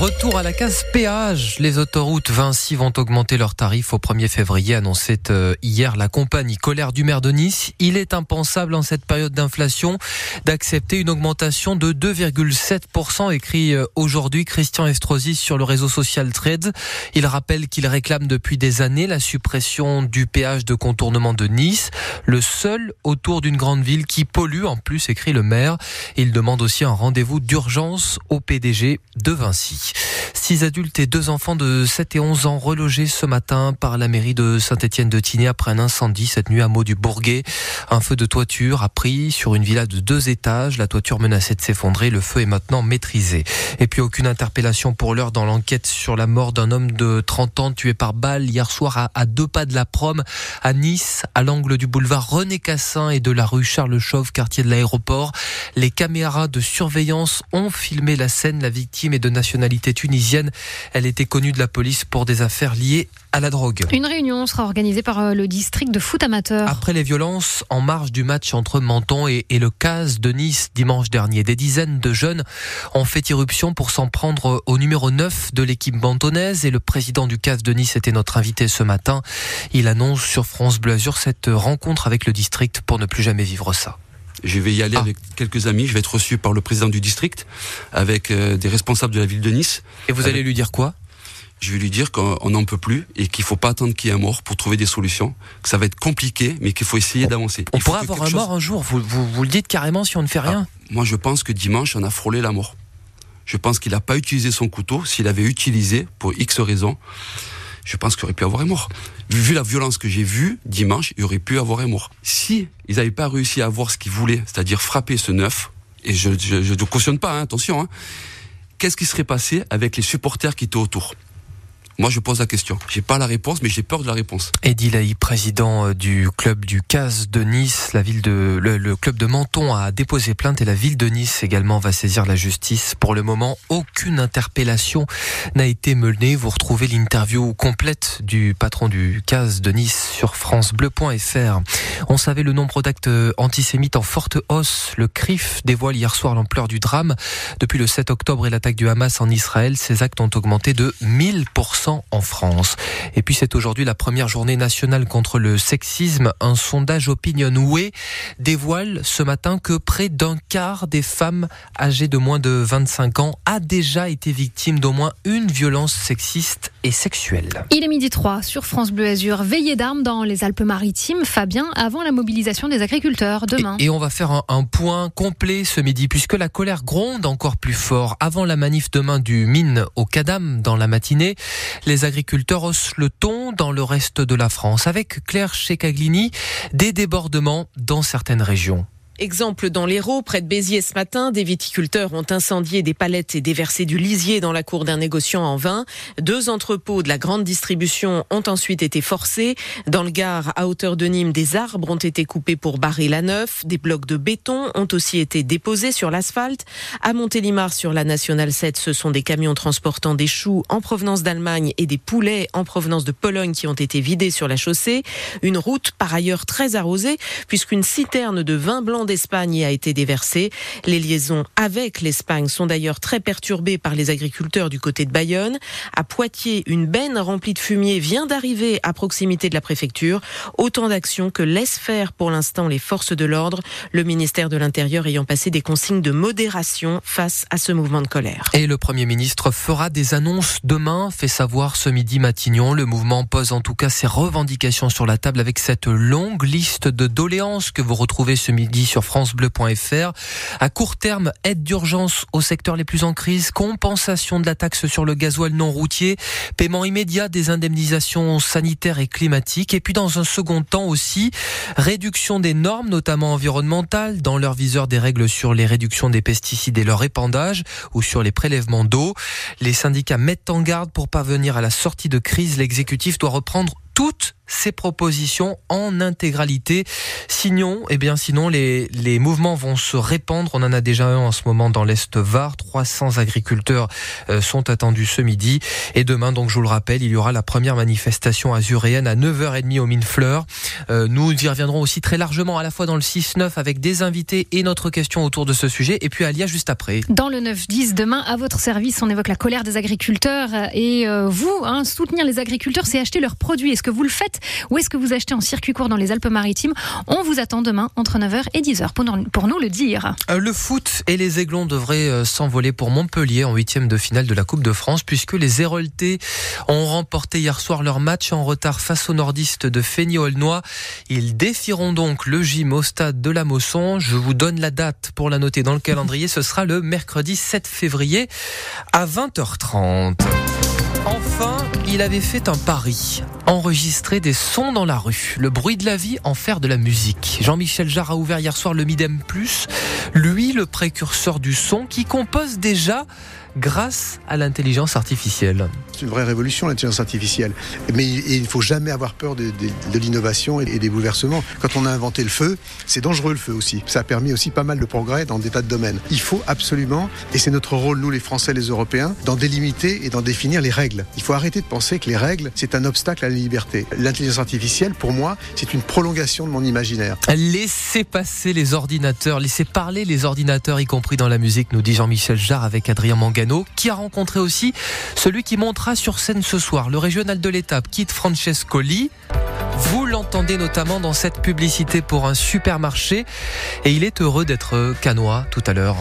Retour à la case péage. Les autoroutes Vinci vont augmenter leurs tarifs au 1er février, annonçait euh, hier la compagnie. Colère du maire de Nice. Il est impensable en cette période d'inflation d'accepter une augmentation de 2,7%, écrit euh, aujourd'hui Christian Estrosi sur le réseau social Trade. Il rappelle qu'il réclame depuis des années la suppression du péage de contournement de Nice, le seul autour d'une grande ville qui pollue en plus, écrit le maire. Il demande aussi un rendez-vous d'urgence au PDG de Vinci. Six adultes et deux enfants de 7 et 11 ans relogés ce matin par la mairie de Saint-Étienne-de-Tinée après un incendie cette nuit à Mot du Bourguet. Un feu de toiture a pris sur une villa de deux étages. La toiture menaçait de s'effondrer. Le feu est maintenant maîtrisé. Et puis aucune interpellation pour l'heure dans l'enquête sur la mort d'un homme de 30 ans tué par balle hier soir à, deux pas de la prom à Nice, à l'angle du boulevard René Cassin et de la rue Charles Chauve, quartier de l'aéroport. Les caméras de surveillance ont filmé la scène. La victime est de nationalité tunisienne. Elle était connue de la police pour des affaires liées à la drogue. Une réunion sera organisée par euh, le district de foot amateur. Après les violences en marge du match entre Menton et, le CAS de Nice dimanche dernier, des dizaines de jeunes ont fait irruption pour s'en prendre au numéro 9 de l'équipe mentonnaise et le président du CAS de Nice était notre invité ce matin. Il annonce sur France Bleu Azur cette rencontre avec le district pour ne plus jamais vivre ça. Je vais y aller ah. avec quelques amis. Je vais être reçu par le président du district, avec euh, des responsables de la ville de Nice. Et vous allez lui dire quoi? Je vais lui dire qu'on n'en peut plus et qu'il faut pas attendre qu'il y ait un mort pour trouver des solutions, que ça va être compliqué, mais qu'il faut essayer d'avancer. On pourrait avoir un mort un jour, vous, vous, le dites carrément si on ne fait rien ah, Moi je pense que dimanche on a frôlé la mort. Je pense qu'il n'a pas utilisé son couteau, s'il avait utilisé pour X raisons, je pense qu'il aurait pu avoir un mort. Vu la violence que j'ai vue dimanche, il aurait pu avoir un mort. Si ils n'avaient pas réussi à avoir ce qu'ils voulaient, c'est-à-dire frapper ce neuf, et je ne cautionne pas, hein, attention, hein, qu'est-ce qui serait passé avec les supporters qui étaient autour? Moi, je pose la question. J'ai pas la réponse, mais j'ai peur de la réponse. Eddie Laï, président euh, du club du CAS de Nice, la ville de, le, club de Menton a déposé plainte et la ville de Nice également va saisir la justice. Pour le moment, aucune interpellation n'a été menée. Vous retrouvez l'interview complète du patron du CAS de Nice sur francebleu.fr. On savait le nombre d'actes antisémites en forte hausse. Le CRIF dévoile hier soir l'ampleur du drame. Depuis le 7 octobre et l'attaque du Hamas en Israël, ces actes ont augmenté de 1000% en France. Et puis c'est aujourd'hui la première journée nationale contre le sexisme. Un sondage Opinionway dévoile ce matin que près d'un quart des femmes âgées de moins de 25 ans a déjà été victime d'au moins une violence sexiste et sexuelle. Il est midi 3 sur France Bleu Azur. Veillée d'armes dans les Alpes-Maritimes. Fabien, avant la mobilisation des agriculteurs demain. Et, on va faire un, un, point complet ce midi puisque la colère gronde encore plus fort. Avant la manif demain du Mine au Cadam dans la matinée, les agriculteurs haussent le ton dans le reste de la France, avec Claire Checaglini, des débordements dans certaines régions. Exemple dans l'Hérault, près de Béziers ce matin, des viticulteurs ont incendié des palettes et déversé du lisier dans la cour d'un négociant en vin. Deux entrepôts de la grande distribution ont ensuite été forcés. Dans le Gard, à hauteur de Nîmes, des arbres ont été coupés pour barrer la neuf. Des blocs de béton ont aussi été déposés sur l'asphalte. À Montélimar, sur la Nationale 7, ce sont des camions transportant des choux en provenance d'Allemagne et des poulets en provenance de Pologne qui ont été vidés sur la chaussée. Une route par ailleurs très arrosée puisqu'une citerne de vin blanc d'Espagne a été déversée. Les liaisons avec l'Espagne sont d'ailleurs très perturbées par les agriculteurs du côté de Bayonne. À Poitiers, une benne remplie de fumier vient d'arriver à proximité de la préfecture. Autant d'actions que laissent faire pour l'instant les forces de l'ordre, le ministère de l'Intérieur ayant passé des consignes de modération face à ce mouvement de colère. Et le Premier ministre fera des annonces demain, fait savoir ce midi Matignon. Le mouvement pose en tout cas ses revendications sur la table avec cette longue liste de doléances que vous retrouvez ce midi sur francebleu.fr. À court terme, aide d'urgence aux secteurs les plus en crise, compensation de la taxe sur le gasoil non routier, paiement immédiat des indemnisations sanitaires et climatiques et puis dans un second temps aussi, réduction des normes, notamment environnementales, dans leur viseur des règles sur les réductions des pesticides et leur épandage ou sur les prélèvements d'eau. Les syndicats mettent en garde pour parvenir à la sortie de crise. L'exécutif doit reprendre toutes ces propositions en intégralité. Sinon, eh bien, sinon les, les mouvements vont se répandre. On en a déjà un en ce moment dans l'Est Var. 300 agriculteurs euh, sont attendus ce midi. Et demain, donc, je vous le rappelle, il y aura la première manifestation azuréenne à 9h30 au Mine Fleur. Euh, nous y reviendrons aussi très largement à la fois dans le 6-9 avec des invités et notre question autour de ce sujet. Et puis Alia juste après. Dans le 9-10, demain, à votre service, on évoque la colère des agriculteurs. Et euh, vous, hein, soutenir les agriculteurs, c'est acheter leurs produits. Est-ce que vous le faites où est-ce que vous achetez en circuit court dans les Alpes-Maritimes On vous attend demain entre 9h et 10h pour nous le dire. Euh, le foot et les Aiglons devraient euh, s'envoler pour Montpellier en huitième de finale de la Coupe de France puisque les Héroltais ont remporté hier soir leur match en retard face aux nordistes de Fény-Aulnois. Ils défieront donc le gym au stade de la Mosson. Je vous donne la date pour la noter dans le calendrier. Ce sera le mercredi 7 février à 20h30. Enfin, il avait fait un pari, enregistrer des sons dans la rue, le bruit de la vie, en faire de la musique. Jean-Michel Jarre a ouvert hier soir le Midem Plus, lui le précurseur du son qui compose déjà grâce à l'intelligence artificielle. C'est une vraie révolution, l'intelligence artificielle. Mais il ne faut jamais avoir peur de, l'innovation et des bouleversements. Quand on a inventé le feu, c'est dangereux le feu aussi. Ça a permis aussi pas mal de progrès dans des tas de domaines. Il faut absolument, et c'est notre rôle, nous les Français, les Européens, d'en délimiter et d'en définir les règles. Il faut arrêter de penser que les règles, c'est un obstacle à la liberté. L'intelligence artificielle, pour moi, c'est une prolongation de mon imaginaire. Laissez passer les ordinateurs, laissez parler les ordinateurs, y compris dans la musique, nous dit Jean-Michel Jarre avec Adrien Manga qui a rencontré aussi celui qui montera sur scène ce soir, le régional de l'étape, Kit Francescoli. Vous l'entendez notamment dans cette publicité pour un supermarché et il est heureux d'être canois tout à l'heure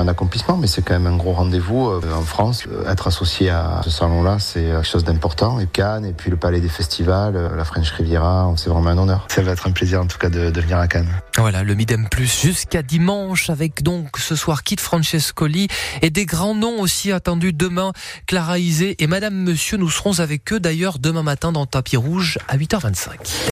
un accomplissement, mais c'est quand même un gros rendez-vous euh, en France. Euh, être associé à ce salon-là, c'est quelque chose d'important. Et Cannes, et puis le Palais des Festivals, euh, la French Riviera, c'est vraiment un honneur. Ça va être un plaisir en tout cas de, venir à Cannes. Voilà, le Midem Plus jusqu'à dimanche avec donc ce soir Kit Francescoli et des grands noms aussi attendus demain. Clara Isé et Madame Monsieur, nous serons avec eux d'ailleurs demain matin dans Tapis Rouge à 8h25.